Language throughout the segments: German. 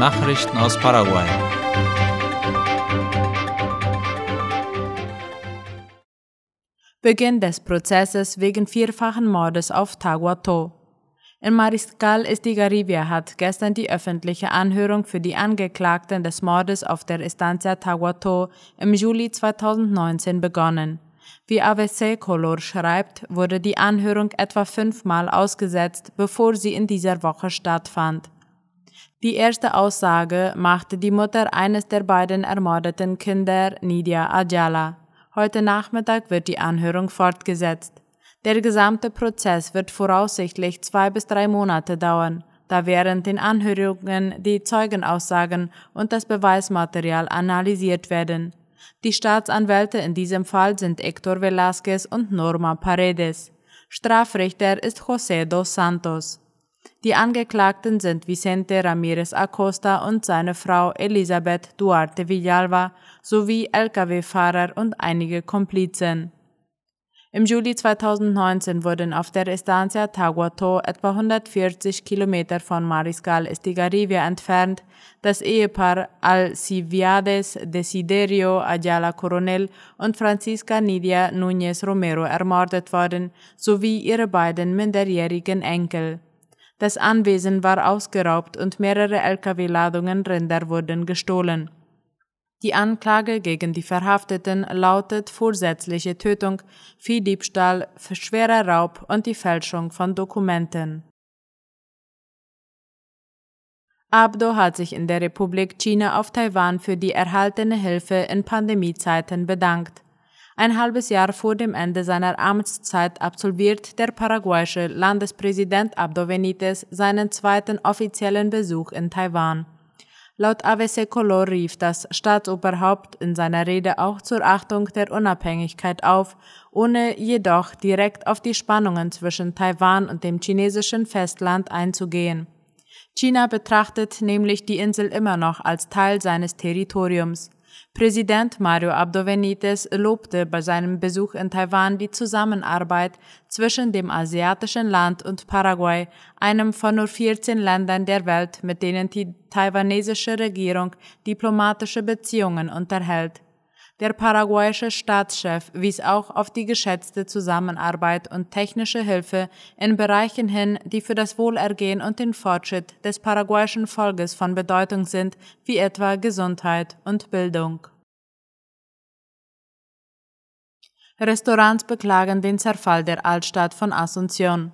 Nachrichten aus Paraguay. Beginn des Prozesses wegen vierfachen Mordes auf Taguato. In Mariscal Estigarribia hat gestern die öffentliche Anhörung für die Angeklagten des Mordes auf der Estancia Taguato im Juli 2019 begonnen. Wie AVC Color schreibt, wurde die Anhörung etwa fünfmal ausgesetzt, bevor sie in dieser Woche stattfand. Die erste Aussage machte die Mutter eines der beiden ermordeten Kinder, Nidia Ajala. Heute Nachmittag wird die Anhörung fortgesetzt. Der gesamte Prozess wird voraussichtlich zwei bis drei Monate dauern, da während den Anhörungen die Zeugenaussagen und das Beweismaterial analysiert werden. Die Staatsanwälte in diesem Fall sind Hector Velázquez und Norma Paredes. Strafrichter ist José dos Santos. Die Angeklagten sind Vicente Ramírez Acosta und seine Frau Elisabeth Duarte Villalba sowie Lkw-Fahrer und einige Komplizen. Im Juli 2019 wurden auf der Estancia Taguato, etwa 140 Kilometer von Mariscal Estigarribia entfernt, das Ehepaar Alciviades Desiderio Ayala Coronel und Francisca Nidia Núñez Romero ermordet worden, sowie ihre beiden minderjährigen Enkel. Das Anwesen war ausgeraubt und mehrere Lkw-Ladungen Rinder wurden gestohlen. Die Anklage gegen die Verhafteten lautet vorsätzliche Tötung, Viehdiebstahl, schwerer Raub und die Fälschung von Dokumenten. Abdo hat sich in der Republik China auf Taiwan für die erhaltene Hilfe in Pandemiezeiten bedankt. Ein halbes Jahr vor dem Ende seiner Amtszeit absolviert der paraguayische Landespräsident Abdo Benitez seinen zweiten offiziellen Besuch in Taiwan. Laut AVC Color rief das Staatsoberhaupt in seiner Rede auch zur Achtung der Unabhängigkeit auf, ohne jedoch direkt auf die Spannungen zwischen Taiwan und dem chinesischen Festland einzugehen. China betrachtet nämlich die Insel immer noch als Teil seines Territoriums. Präsident Mario Abdo Benitez lobte bei seinem Besuch in Taiwan die Zusammenarbeit zwischen dem asiatischen Land und Paraguay, einem von nur 14 Ländern der Welt, mit denen die taiwanesische Regierung diplomatische Beziehungen unterhält. Der paraguayische Staatschef wies auch auf die geschätzte Zusammenarbeit und technische Hilfe in Bereichen hin, die für das Wohlergehen und den Fortschritt des paraguayischen Volkes von Bedeutung sind, wie etwa Gesundheit und Bildung. Restaurants beklagen den Zerfall der Altstadt von Asunción.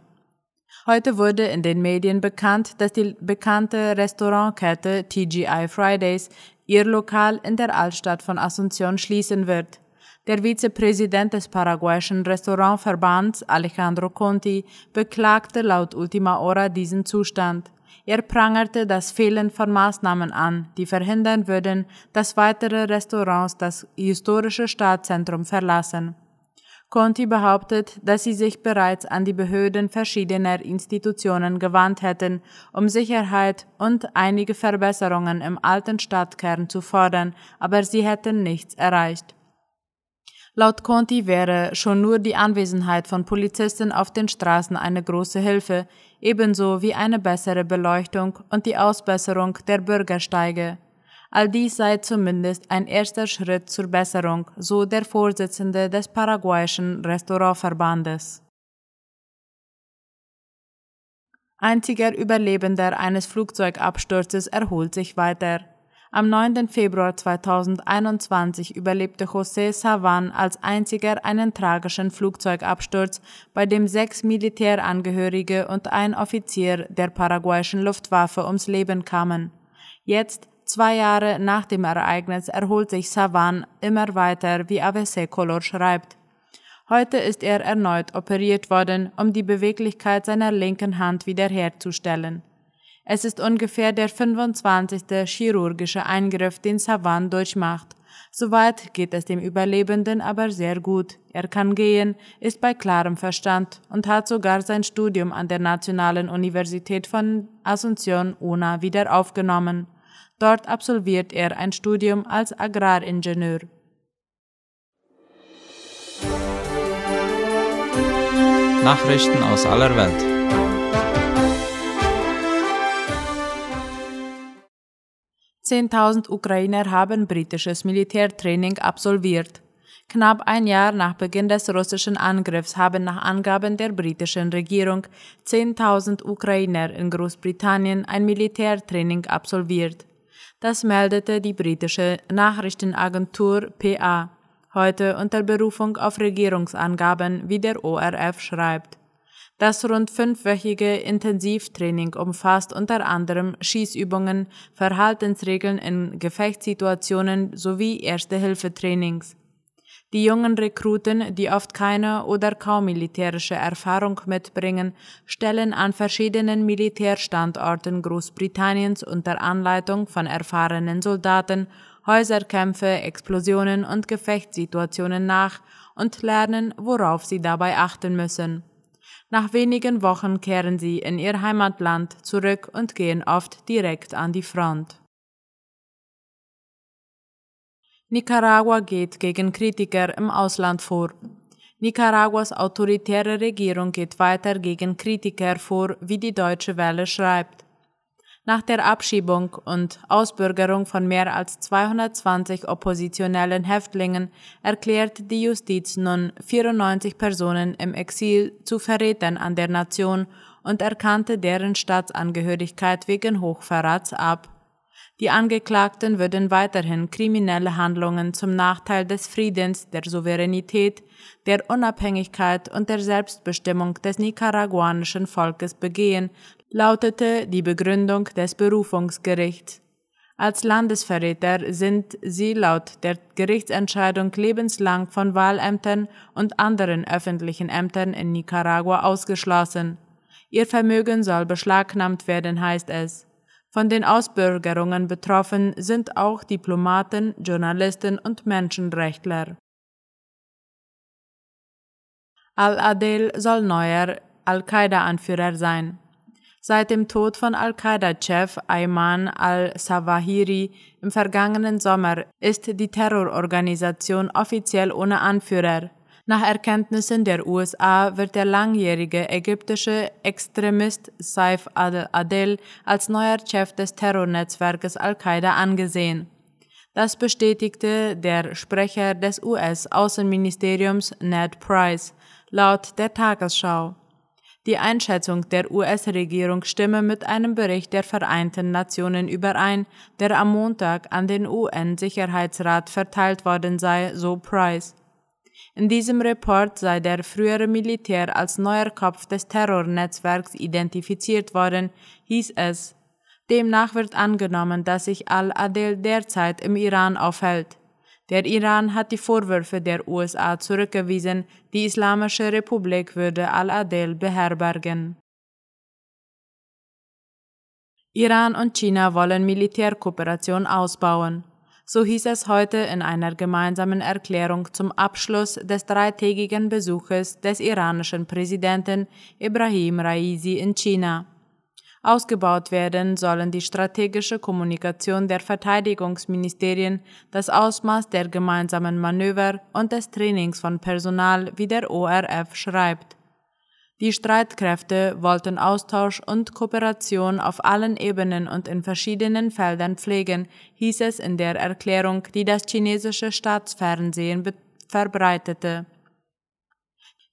Heute wurde in den Medien bekannt, dass die bekannte Restaurantkette TGI Fridays ihr Lokal in der Altstadt von Asunción schließen wird. Der Vizepräsident des paraguayischen Restaurantverbands Alejandro Conti beklagte laut Ultima Hora diesen Zustand. Er prangerte das Fehlen von Maßnahmen an, die verhindern würden, dass weitere Restaurants das historische Stadtzentrum verlassen. Conti behauptet, dass sie sich bereits an die Behörden verschiedener Institutionen gewandt hätten, um Sicherheit und einige Verbesserungen im alten Stadtkern zu fordern, aber sie hätten nichts erreicht. Laut Conti wäre schon nur die Anwesenheit von Polizisten auf den Straßen eine große Hilfe, ebenso wie eine bessere Beleuchtung und die Ausbesserung der Bürgersteige. All dies sei zumindest ein erster Schritt zur Besserung, so der Vorsitzende des paraguayischen Restaurantverbandes. Einziger Überlebender eines Flugzeugabsturzes erholt sich weiter. Am 9. Februar 2021 überlebte José Savan als einziger einen tragischen Flugzeugabsturz, bei dem sechs Militärangehörige und ein Offizier der paraguayischen Luftwaffe ums Leben kamen. Jetzt, Zwei Jahre nach dem Ereignis erholt sich Savan immer weiter, wie AVC Color schreibt. Heute ist er erneut operiert worden, um die Beweglichkeit seiner linken Hand wiederherzustellen. Es ist ungefähr der 25. chirurgische Eingriff, den Savan durchmacht. Soweit geht es dem Überlebenden aber sehr gut. Er kann gehen, ist bei klarem Verstand und hat sogar sein Studium an der Nationalen Universität von Asunción UNA wieder aufgenommen. Dort absolviert er ein Studium als Agraringenieur. Nachrichten aus aller Welt. 10.000 Ukrainer haben britisches Militärtraining absolviert. Knapp ein Jahr nach Beginn des russischen Angriffs haben nach Angaben der britischen Regierung 10.000 Ukrainer in Großbritannien ein Militärtraining absolviert. Das meldete die britische Nachrichtenagentur PA heute unter Berufung auf Regierungsangaben, wie der ORF schreibt. Das rund fünfwöchige Intensivtraining umfasst unter anderem Schießübungen, Verhaltensregeln in Gefechtssituationen sowie Erste-Hilfe-Trainings. Die jungen Rekruten, die oft keine oder kaum militärische Erfahrung mitbringen, stellen an verschiedenen Militärstandorten Großbritanniens unter Anleitung von erfahrenen Soldaten Häuserkämpfe, Explosionen und Gefechtssituationen nach und lernen, worauf sie dabei achten müssen. Nach wenigen Wochen kehren sie in ihr Heimatland zurück und gehen oft direkt an die Front. Nicaragua geht gegen Kritiker im Ausland vor. Nicaraguas autoritäre Regierung geht weiter gegen Kritiker vor, wie die Deutsche Welle schreibt. Nach der Abschiebung und Ausbürgerung von mehr als 220 oppositionellen Häftlingen erklärt die Justiz nun 94 Personen im Exil zu Verrätern an der Nation und erkannte deren Staatsangehörigkeit wegen Hochverrats ab. Die Angeklagten würden weiterhin kriminelle Handlungen zum Nachteil des Friedens, der Souveränität, der Unabhängigkeit und der Selbstbestimmung des nicaraguanischen Volkes begehen, lautete die Begründung des Berufungsgerichts. Als Landesverräter sind sie laut der Gerichtsentscheidung lebenslang von Wahlämtern und anderen öffentlichen Ämtern in Nicaragua ausgeschlossen. Ihr Vermögen soll beschlagnahmt werden, heißt es. Von den Ausbürgerungen betroffen sind auch Diplomaten, Journalisten und Menschenrechtler. Al-Adel soll neuer Al-Qaida-Anführer sein. Seit dem Tod von Al-Qaida-Chef Ayman al-Sawahiri im vergangenen Sommer ist die Terrororganisation offiziell ohne Anführer. Nach Erkenntnissen der USA wird der langjährige ägyptische Extremist Saif al-Adel als neuer Chef des Terrornetzwerkes Al-Qaida angesehen. Das bestätigte der Sprecher des US-Außenministeriums Ned Price laut der Tagesschau. Die Einschätzung der US-Regierung stimme mit einem Bericht der Vereinten Nationen überein, der am Montag an den UN-Sicherheitsrat verteilt worden sei, so Price. In diesem Report sei der frühere Militär als neuer Kopf des Terrornetzwerks identifiziert worden, hieß es. Demnach wird angenommen, dass sich al-Adel derzeit im Iran aufhält. Der Iran hat die Vorwürfe der USA zurückgewiesen, die Islamische Republik würde al-Adel beherbergen. Iran und China wollen Militärkooperation ausbauen. So hieß es heute in einer gemeinsamen Erklärung zum Abschluss des dreitägigen Besuches des iranischen Präsidenten Ibrahim Raisi in China. Ausgebaut werden sollen die strategische Kommunikation der Verteidigungsministerien, das Ausmaß der gemeinsamen Manöver und des Trainings von Personal, wie der ORF schreibt. Die Streitkräfte wollten Austausch und Kooperation auf allen Ebenen und in verschiedenen Feldern pflegen, hieß es in der Erklärung, die das chinesische Staatsfernsehen verbreitete.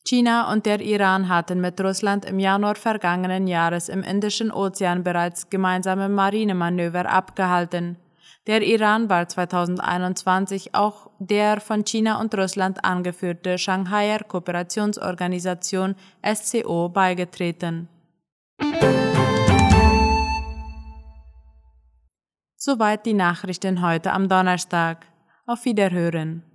China und der Iran hatten mit Russland im Januar vergangenen Jahres im Indischen Ozean bereits gemeinsame Marinemanöver abgehalten. Der Iran war 2021 auch der von China und Russland angeführte Shanghaier Kooperationsorganisation SCO beigetreten. Soweit die Nachrichten heute am Donnerstag. Auf Wiederhören.